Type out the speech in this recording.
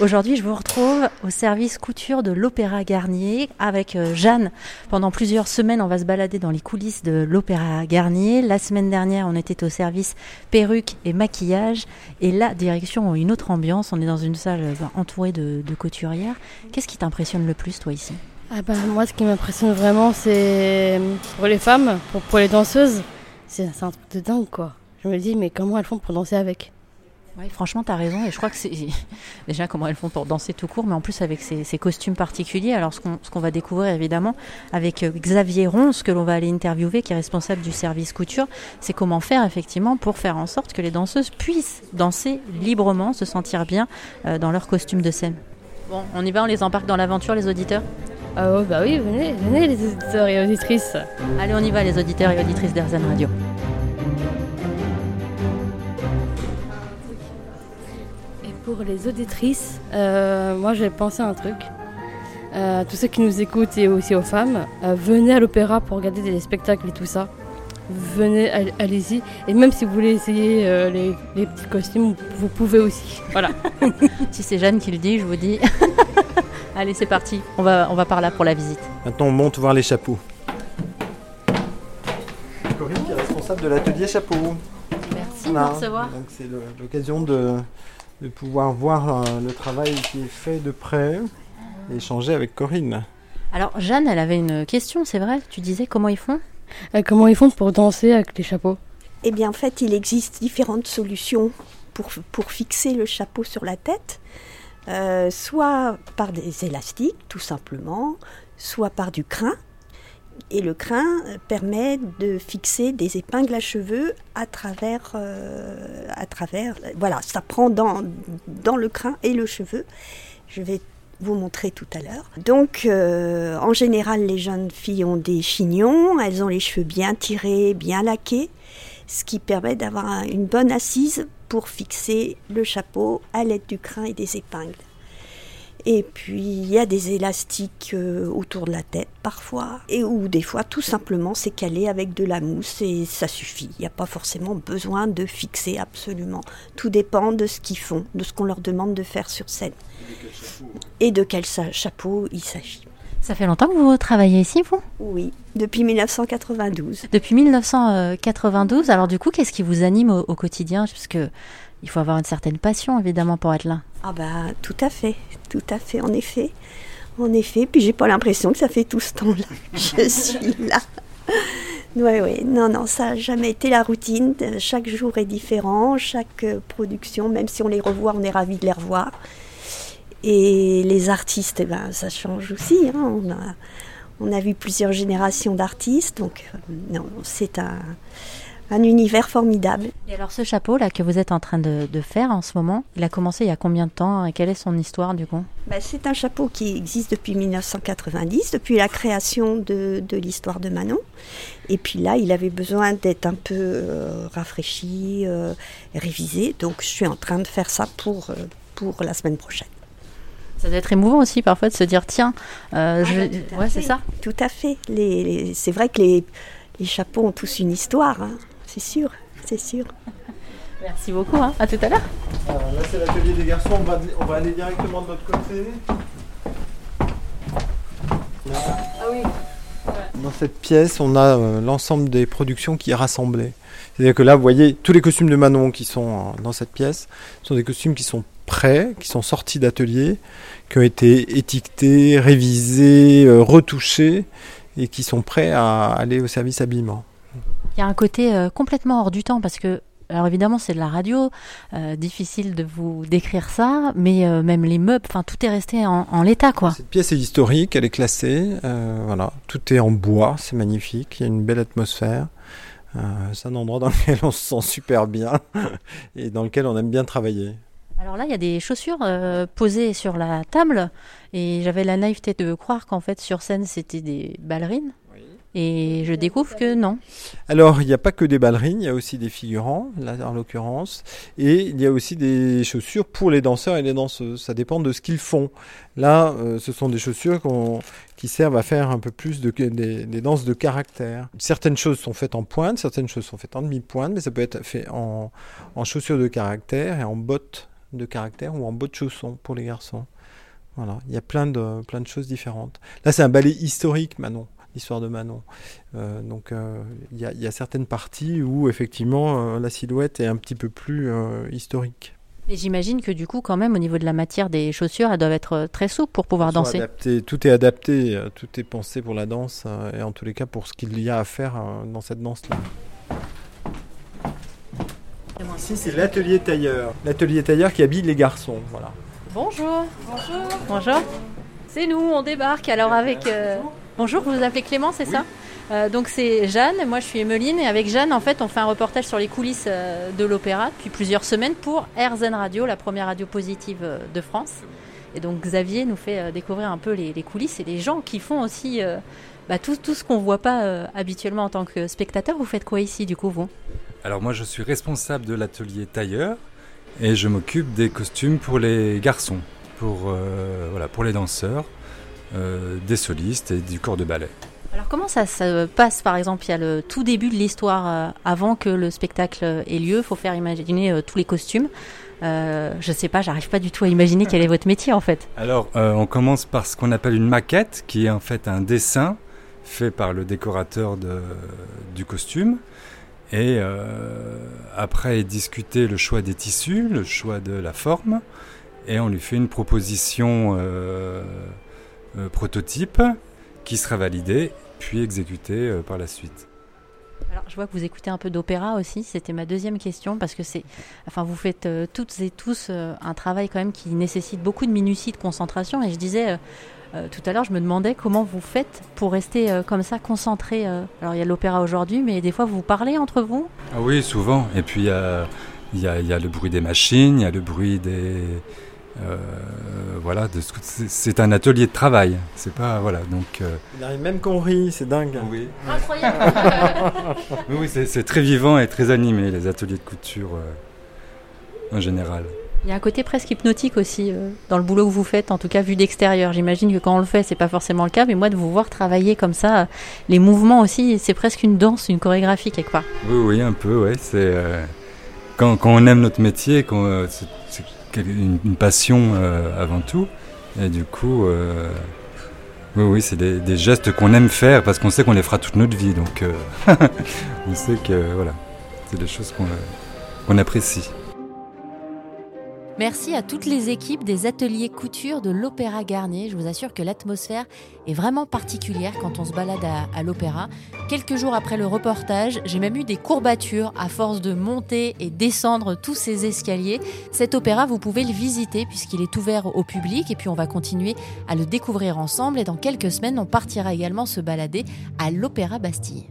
Aujourd'hui, je vous retrouve au service couture de l'Opéra Garnier avec euh, Jeanne. Pendant plusieurs semaines, on va se balader dans les coulisses de l'Opéra Garnier. La semaine dernière, on était au service perruque et maquillage. Et là, direction une autre ambiance. On est dans une salle euh, entourée de, de couturières. Qu'est-ce qui t'impressionne le plus, toi, ici? Ah bah, Moi, ce qui m'impressionne vraiment, c'est pour les femmes, pour, pour les danseuses. C'est un truc de dingue, quoi. Je me dis, mais comment elles font pour danser avec? Oui, franchement, tu as raison. Et je crois que c'est déjà comment elles font pour danser tout court, mais en plus avec ces, costumes particuliers. Alors, ce qu'on va découvrir évidemment avec euh, Xavier Ronce, que l'on va aller interviewer, qui est responsable du service couture, c'est comment faire effectivement pour faire en sorte que les danseuses puissent danser librement, se sentir bien euh, dans leur costume de scène. Bon, on y va, on les embarque dans l'aventure, les auditeurs? Ah, bah oui, venez, venez les auditeurs et auditrices. Allez, on y va, les auditeurs et auditrices d'Airzen Radio. Pour les auditrices, euh, moi j'ai pensé à un truc. Euh, tous ceux qui nous écoutent et aussi aux femmes, euh, venez à l'opéra pour regarder des spectacles et tout ça. Venez, allez-y. Et même si vous voulez essayer les, petits costumes, vous pouvez aussi. Voilà. si c'est Jeanne qui le dit, je vous dis. allez, c'est parti. On va, on va par là pour la visite. Maintenant, on monte voir les chapeaux. Corinne qui est responsable de l'atelier chapeau. Merci de me recevoir. Donc c'est l'occasion de de pouvoir voir euh, le travail qui est fait de près et échanger avec Corinne. Alors Jeanne, elle avait une question, c'est vrai Tu disais comment ils font? Euh, Comment ils font pour danser avec les chapeaux? Eh bien en fait, il existe différentes solutions pour, pour fixer le chapeau sur la tête. Euh, soit par des élastiques, tout simplement, soit par du crin, et le crin permet de fixer des épingles à cheveux à travers, euh, à travers voilà, ça prend dans, le crin et le cheveu. Je vais vous montrer tout à l'heure. Donc, euh, en général, les jeunes filles ont des chignons, elles ont les cheveux bien tirés, bien laqués, ce qui permet d'avoir une bonne assise pour fixer le chapeau à l'aide du crin et des épingles. Et puis il y a des élastiques euh, autour de la tête parfois, et ou des fois tout simplement c'est calé avec de la mousse et ça suffit. Il n'y a pas forcément besoin de fixer absolument. Tout dépend de ce qu'ils font, de ce qu'on leur demande de faire sur scène. Et de quel chapeau il s'agit. Ça fait longtemps que vous travaillez ici, vous? Oui, depuis 1992. Depuis 1992, alors du coup, qu'est-ce qui vous anime au, au quotidien? Parce que il faut avoir une certaine passion, évidemment, pour être là. Ah bah, tout à fait, tout à fait, en effet. En effet, puis j'ai pas l'impression que ça fait tout ce temps-là. Je suis là. Oui, oui, non, non, ça n'a jamais été la routine. Chaque jour est différent, chaque euh, production, même si on les revoit, on est ravis de les revoir. Et les artistes, eh ben, ça change aussi. Hein. On, a, on a vu plusieurs générations d'artistes, donc euh, non, c'est un, un univers formidable. Et alors ce chapeau là que vous êtes en train de, faire en ce moment, il a commencé il y a combien de temps et quelle est son histoire du coup? Ben, C'est un chapeau qui existe depuis 1990, depuis la création de, l'histoire de Manon. Et puis là, il avait besoin d'être un peu euh, rafraîchi, euh, révisé. Donc je suis en train de faire ça pour, euh, pour la semaine prochaine. Ça doit être émouvant aussi parfois de se dire tiens, ah, je... Ben, ouais, c'est ça. Tout à fait. Les, c'est vrai que les, les chapeaux ont tous une histoire. Hein c'est sûr, c'est sûr. Merci beaucoup, hein. à tout à l'heure. là c'est l'atelier des garçons, on va, aller directement de notre côté. Ah oui. Dans cette pièce, on a euh, l'ensemble des productions qui est rassemblé. C'est-à-dire que là, vous voyez, tous les costumes de Manon qui sont dans cette pièce sont des costumes qui sont prêts, qui sont sortis d'atelier, qui ont été étiquetés, révisés, euh, retouchés et qui sont prêts à aller au service habillement. Il y a un côté euh, complètement hors du temps parce que alors évidemment, c'est de la radio, euh, difficile de vous décrire ça, mais euh, même les meubles, enfin tout est resté en, l'état quoi. Cette pièce est historique, elle est classée, voilà, tout est en bois, c'est magnifique, il y a une belle atmosphère. c'est un endroit dans lequel on se sent super bien et dans lequel on aime bien travailler. Alors là, il y a des chaussures posées sur la table et j'avais la naïveté de croire qu'en fait sur scène c'était des ballerines. Et je découvre que non. Alors, il n'y a pas que des ballerines, il y a aussi des figurants, là en l'occurrence, et il y a aussi des chaussures pour les danseurs et les danseuses. Ça dépend de ce qu'ils font. Là, euh, ce sont des chaussures qui servent à faire un peu plus de, des, danses de caractère. Certaines choses sont faites en pointe, certaines choses sont faites en demi-pointe, mais ça peut être fait en, en chaussures de caractère et en bottes de caractère ou en bottes chaussons pour les garçons. Voilà, il y a plein de, plein de choses différentes. Là, c'est un ballet historique, Manon, l'histoire de Manon. Euh, donc, euh, il y, a, y, a certaines parties où, effectivement, euh, la silhouette est un petit peu plus historique. Et j'imagine que du coup, quand même, au niveau de la matière des chaussures, elles doivent être très souples pour pouvoir danser. adaptées, tout est adapté, tout est pensé pour la danse, et en tous les cas pour ce qu'il y a à faire dans cette danse-là. Ici, c'est l'atelier tailleur. L'atelier tailleur qui habille les garçons, voilà. Bonjour. Bonjour. Bonjour. C'est nous, on débarque alors avec. euh, Bonjour, vous vous appelez Clément, c'est ça Euh, donc c'est Jeanne, moi je suis Emeline et avec Jeanne en fait on fait un reportage sur les coulisses euh, de l'opéra depuis plusieurs semaines pour RZN Radio, la première radio positive euh, de France. Et donc Xavier nous fait découvrir un peu les, les coulisses et les gens qui font aussi bah, tout, tout ce qu'on voit pas habituellement en tant que spectateur. Vous faites quoi ici du coup vous? Alors moi je suis responsable de l'atelier tailleur et je m'occupe des costumes pour les garçons, pour, voilà, pour les danseurs, des solistes et du corps de ballet. Alors comment ça se passe par exemple? Il y a le tout début de l'histoire euh, avant que le spectacle euh, ait lieu. Il faut faire imaginer euh, tous les costumes. Euh, je sais pas, j'arrive pas du tout à imaginer quel est votre métier en fait. Alors euh, on commence par ce qu'on appelle une maquette qui est en fait un dessin fait par le décorateur de, du costume. Et euh, après est discuté le choix des tissus, le choix de la forme, et on lui fait une proposition euh, euh, prototype qui sera validée puis exécutée euh, par la suite. Alors je vois que vous écoutez un peu d'opéra aussi. C'était ma deuxième question parce que c'est, enfin vous faites euh, toutes et tous euh, un travail quand même qui nécessite beaucoup de minutie, de concentration. Et je disais euh, euh, tout à l'heure, je me demandais comment vous faites pour rester euh, comme ça concentré. euh. Alors il y a l'opéra aujourd'hui, mais des fois vous parlez entre vous? Ah oui, souvent. Et puis y y il y a le bruit des machines, il y a le bruit des... euh, voilà, c'est- un atelier de travail. C'est pas... Voilà, donc... euh, Il arrive même qu'on rit, c'est dingue. oui, Incroyable. oui, oui, c'est très vivant et très animé, les ateliers de couture euh, en général. Il y a un côté presque hypnotique aussi euh, dans le boulot que vous faites, en tout cas vu d'extérieur. J'imagine que quand on le fait, c'est pas forcément le cas, mais moi de vous voir travailler comme ça, les mouvements aussi, c'est presque une danse, une chorégraphie quelque part. Oui, oui, un peu, ouais. C'est euh, quand, quand on aime notre métier, quand euh, une, passion euh, avant tout, et du coup, euh, oui, oui, c'est des, gestes qu'on aime faire parce qu'on sait qu'on les fera toute notre vie, donc euh, on sait que voilà, c'est des choses qu'on apprécie. Merci à toutes les équipes des ateliers couture de l'Opéra Garnier. Je vous assure que l'atmosphère est vraiment particulière quand on se balade à, l'opéra. Quelques jours après le reportage, j'ai même eu des courbatures à force de monter et descendre tous ces escaliers. Cet opéra, vous pouvez le visiter puisqu'il est ouvert au public et puis on va continuer à le découvrir ensemble. Et dans quelques semaines, on partira également se balader à l'Opéra Bastille.